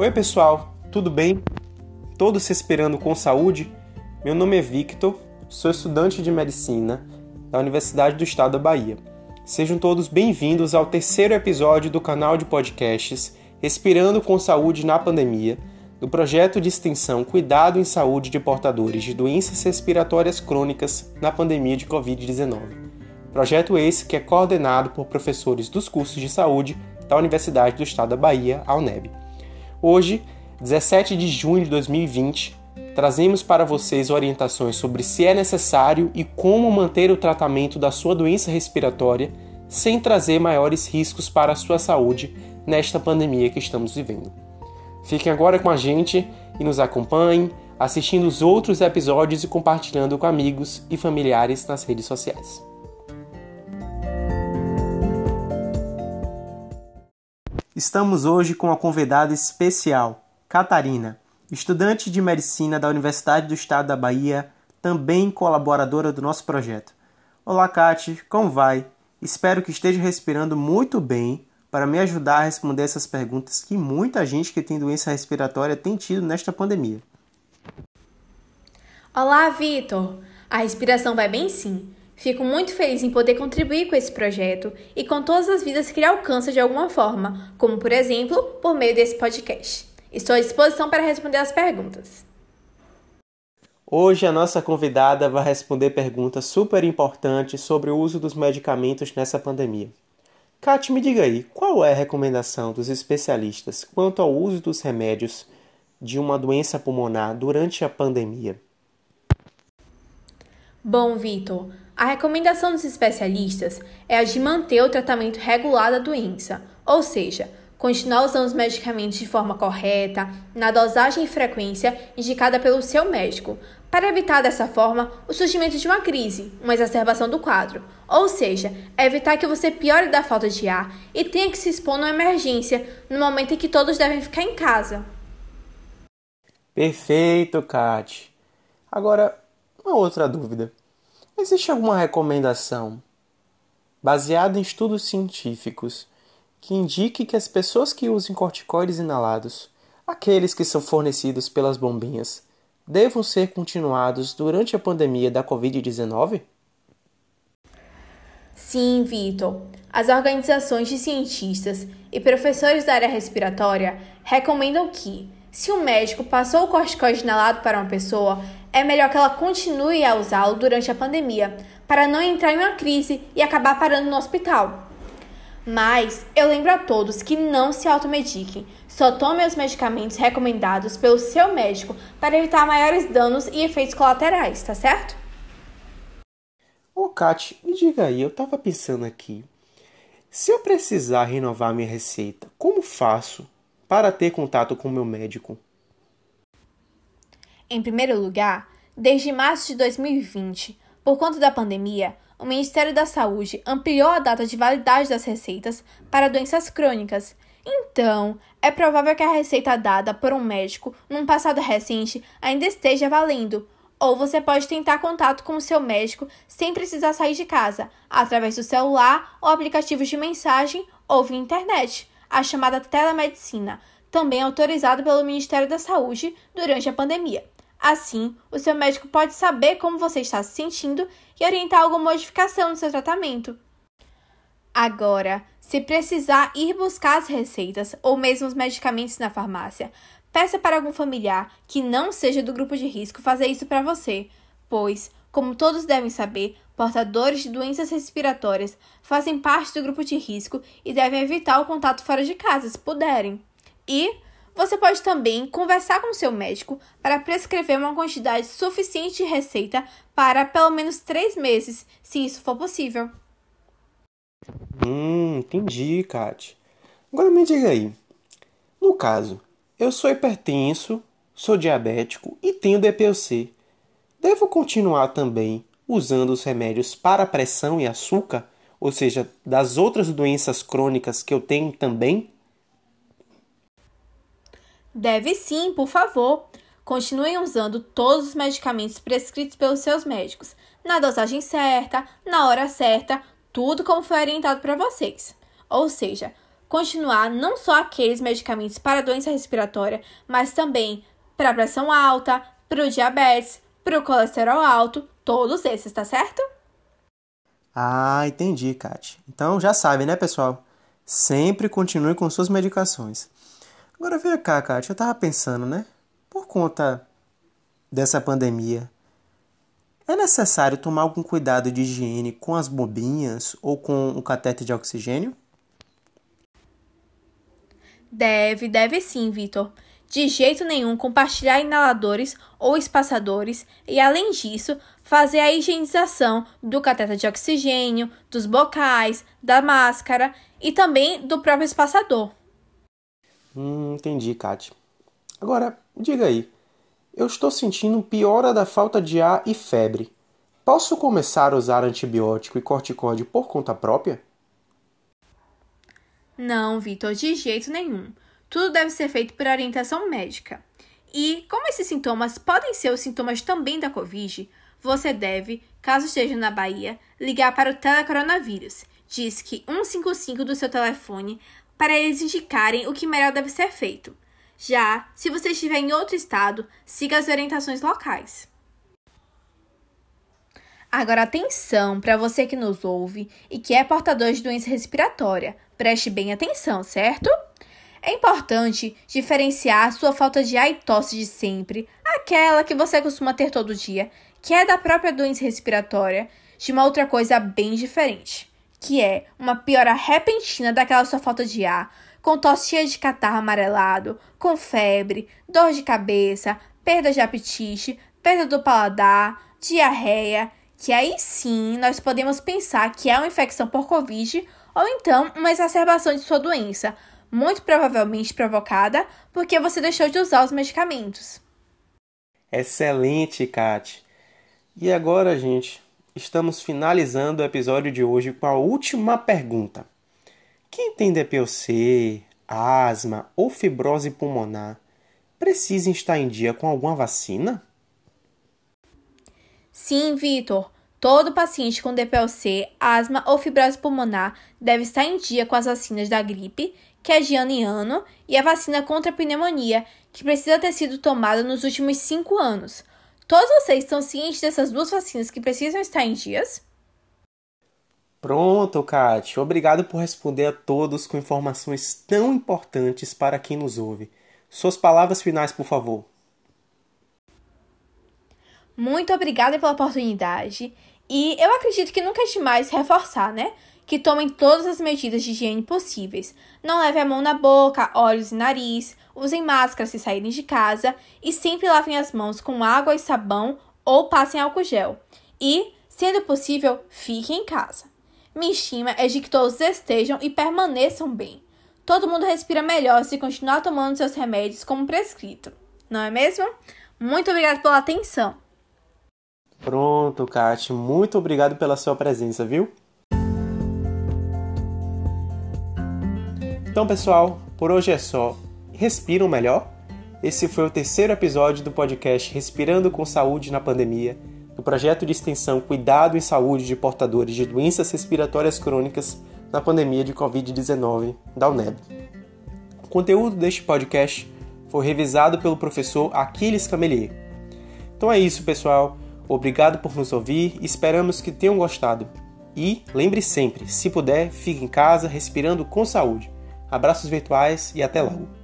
Oi, pessoal, tudo bem? Todos respirando com saúde? Meu nome é Victor, sou estudante de medicina da Universidade do Estado da Bahia. Sejam todos bem-vindos ao terceiro episódio do canal de podcasts Respirando com Saúde na Pandemia, do projeto de extensão Cuidado em Saúde de Portadores de Doenças Respiratórias Crônicas na Pandemia de Covid-19. Projeto esse que é coordenado por professores dos cursos de saúde da Universidade do Estado da Bahia, a UNEB. Hoje, 17 de junho de 2020, trazemos para vocês orientações sobre se é necessário e como manter o tratamento da sua doença respiratória sem trazer maiores riscos para a sua saúde nesta pandemia que estamos vivendo. Fiquem agora com a gente e nos acompanhem, assistindo os outros episódios e compartilhando com amigos e familiares nas redes sociais. Estamos hoje com uma convidada especial, Catarina, estudante de medicina da Universidade do Estado da Bahia, também colaboradora do nosso projeto. Olá, Cati, como vai? Espero que esteja respirando muito bem para me ajudar a responder essas perguntas que muita gente que tem doença respiratória tem tido nesta pandemia. Olá, Vitor! A respiração vai bem sim. Fico muito feliz em poder contribuir com esse projeto e com todas as vidas que ele alcança de alguma forma, como por exemplo, por meio desse podcast. Estou à disposição para responder as perguntas. Hoje a nossa convidada vai responder perguntas super importantes sobre o uso dos medicamentos nessa pandemia. Kat, me diga aí, qual é a recomendação dos especialistas quanto ao uso dos remédios de uma doença pulmonar durante a pandemia? Bom, Vitor, a recomendação dos especialistas é a de manter o tratamento regular da doença, ou seja, continuar usando os medicamentos de forma correta, na dosagem e frequência indicada pelo seu médico, para evitar dessa forma o surgimento de uma crise, uma exacerbação do quadro, ou seja, evitar que você piore da falta de ar e tenha que se expor numa emergência no momento em que todos devem ficar em casa. Perfeito, Kat. Agora, uma outra dúvida. Existe alguma recomendação baseada em estudos científicos que indique que as pessoas que usem corticoides inalados, aqueles que são fornecidos pelas bombinhas, devam ser continuados durante a pandemia da Covid-19? Sim, Vitor. As organizações de cientistas e professores da área respiratória recomendam que, se um médico passou o corticoide inalado para uma pessoa, é melhor que ela continue a usá-lo durante a pandemia, para não entrar em uma crise e acabar parando no hospital. Mas eu lembro a todos que não se automediquem, só tomem os medicamentos recomendados pelo seu médico para evitar maiores danos e efeitos colaterais, tá certo? Ô, Kat, me diga aí, eu tava pensando aqui. Se eu precisar renovar minha receita, como faço para ter contato com o meu médico? Em primeiro lugar, desde março de 2020, por conta da pandemia, o Ministério da Saúde ampliou a data de validade das receitas para doenças crônicas. Então, é provável que a receita dada por um médico num passado recente ainda esteja valendo. Ou você pode tentar contato com o seu médico sem precisar sair de casa, através do celular ou aplicativos de mensagem ou via internet, a chamada telemedicina, também autorizada pelo Ministério da Saúde durante a pandemia. Assim, o seu médico pode saber como você está se sentindo e orientar alguma modificação no seu tratamento. Agora, se precisar ir buscar as receitas ou mesmo os medicamentos na farmácia, peça para algum familiar que não seja do grupo de risco fazer isso para você, pois, como todos devem saber, portadores de doenças respiratórias fazem parte do grupo de risco e devem evitar o contato fora de casa se puderem. E você pode também conversar com seu médico para prescrever uma quantidade suficiente de receita para pelo menos três meses, se isso for possível. Hum, entendi, Kat. Agora me diga aí. No caso, eu sou hipertenso, sou diabético e tenho DPOC. Devo continuar também usando os remédios para pressão e açúcar, ou seja, das outras doenças crônicas que eu tenho também? Deve sim, por favor. Continuem usando todos os medicamentos prescritos pelos seus médicos, na dosagem certa, na hora certa, tudo como foi orientado para vocês. Ou seja, continuar não só aqueles medicamentos para doença respiratória, mas também para pressão alta, para o diabetes, para o colesterol alto, todos esses, tá certo? Ah, entendi, Kate. Então já sabe, né, pessoal? Sempre continue com suas medicações. Agora vem cá, Kate, eu tava pensando, né? Por conta dessa pandemia, é necessário tomar algum cuidado de higiene com as bombinhas ou com o catéter de oxigênio? Deve, deve sim, Vitor. De jeito nenhum compartilhar inaladores ou espaçadores e, além disso, fazer a higienização do cateter de oxigênio, dos bocais, da máscara e também do próprio espaçador. Hum, entendi, Kate. Agora, diga aí, eu estou sentindo piora da falta de ar e febre. Posso começar a usar antibiótico e corticóide por conta própria? Não, Vitor, de jeito nenhum. Tudo deve ser feito por orientação médica. E, como esses sintomas podem ser os sintomas também da Covid, você deve, caso esteja na Bahia, ligar para o telecoronavírus, diz que 155 do seu telefone, para eles indicarem o que melhor deve ser feito. Já, se você estiver em outro estado, siga as orientações locais. Agora atenção para você que nos ouve e que é portador de doença respiratória. Preste bem atenção, certo? É importante diferenciar sua falta de ar e tosse de sempre, aquela que você costuma ter todo dia, que é da própria doença respiratória, de uma outra coisa bem diferente, que é uma piora repentina daquela sua falta de ar, com tosse cheia de catarro amarelado, com febre, dor de cabeça, perda de apetite, perda do paladar, diarreia, que aí sim nós podemos pensar que é uma infecção por Covid ou então uma exacerbação de sua doença, muito provavelmente provocada porque você deixou de usar os medicamentos. Excelente, Kate. E agora, gente, estamos finalizando o episódio de hoje com a última pergunta. Quem tem DPOC, asma ou fibrose pulmonar precisa estar em dia com alguma vacina? Sim, Vitor. Todo paciente com DPLC, asma ou fibrose pulmonar deve estar em dia com as vacinas da gripe, que é de ano em ano, e a vacina contra a pneumonia, que precisa ter sido tomada nos últimos 5 anos. Todos vocês estão cientes dessas duas vacinas que precisam estar em dias? Pronto, Kátia. Obrigado por responder a todos com informações tão importantes para quem nos ouve. Suas palavras finais, por favor. Muito obrigada pela oportunidade. E eu acredito que nunca é demais reforçar, né? Que tomem todas as medidas de higiene possíveis. Não leve a mão na boca, olhos e nariz, usem máscara se saírem de casa e sempre lavem as mãos com água e sabão ou passem álcool gel. E, sendo possível, fiquem em casa. Minha estima é de que todos estejam e permaneçam bem. Todo mundo respira melhor se continuar tomando seus remédios como prescrito, não é mesmo? Muito obrigada pela atenção. Pronto, Kátia. Muito obrigado pela sua presença, viu? Então, pessoal, por hoje é só. Respiram melhor? Esse foi o terceiro episódio do podcast Respirando com Saúde na Pandemia, do projeto de extensão Cuidado em Saúde de Portadores de Doenças Respiratórias Crônicas na Pandemia de Covid-19 da UNEB. O conteúdo deste podcast foi revisado pelo professor Aquiles Camelier. Então é isso, pessoal. Obrigado por nos ouvir esperamos que tenham gostado. E lembre sempre, se puder, fique em casa respirando com saúde. Abraços virtuais e até logo.